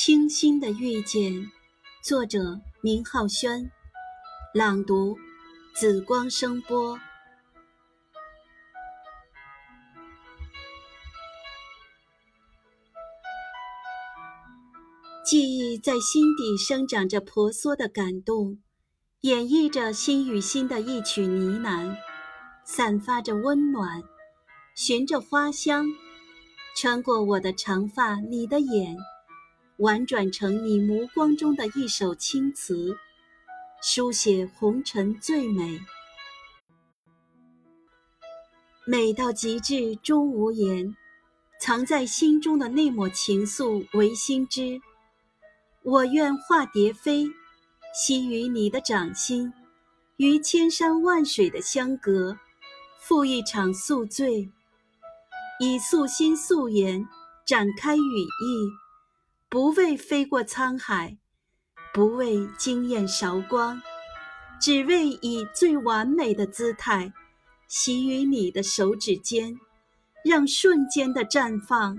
清新的遇见，作者明浩轩，朗读紫光声波。记忆在心底生长着婆娑的感动，演绎着心与心的一曲呢喃，散发着温暖，循着花香，穿过我的长发，你的眼。婉转成你眸光中的一首青词，书写红尘最美，美到极致终无言。藏在心中的那抹情愫，唯心知。我愿化蝶飞，栖于你的掌心，于千山万水的相隔，赴一场宿醉，以素心素颜展开羽翼。不为飞过沧海，不为惊艳韶光，只为以最完美的姿态，习于你的手指间，让瞬间的绽放，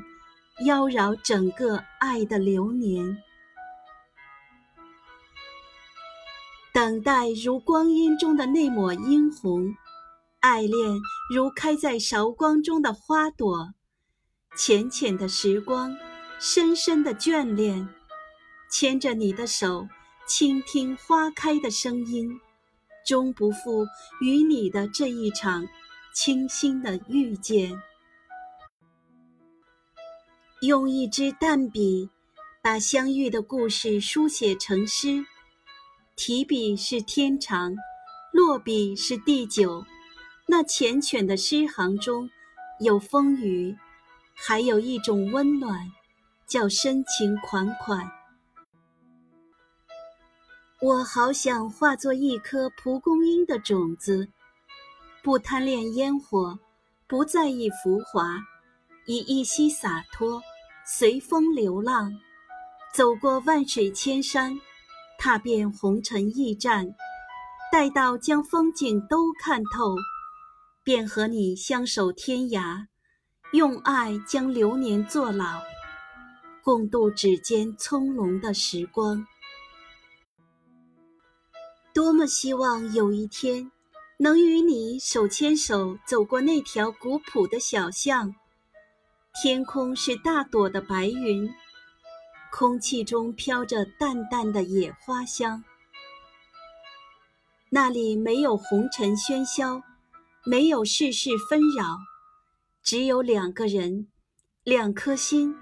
妖娆整个爱的流年。等待如光阴中的那抹殷红，爱恋如开在韶光中的花朵，浅浅的时光。深深的眷恋，牵着你的手，倾听花开的声音，终不负与你的这一场清新的遇见。用一支淡笔，把相遇的故事书写成诗，提笔是天长，落笔是地久。那缱绻的诗行中，有风雨，还有一种温暖。叫深情款款，我好想化作一颗蒲公英的种子，不贪恋烟火，不在意浮华，以一息洒脱，随风流浪，走过万水千山，踏遍红尘驿站，待到将风景都看透，便和你相守天涯，用爱将流年作老。共度指尖葱茏的时光，多么希望有一天能与你手牵手走过那条古朴的小巷。天空是大朵的白云，空气中飘着淡淡的野花香。那里没有红尘喧嚣，没有世事纷扰，只有两个人，两颗心。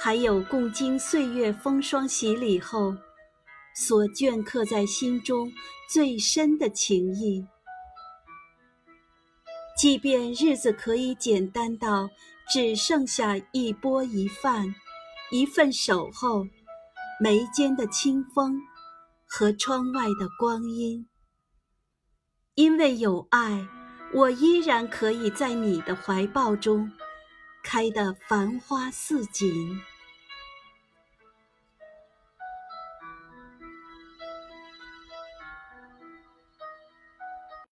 还有共经岁月风霜洗礼后，所镌刻在心中最深的情谊。即便日子可以简单到只剩下一钵一饭，一份守候，眉间的清风和窗外的光阴。因为有爱，我依然可以在你的怀抱中。开得繁花似锦。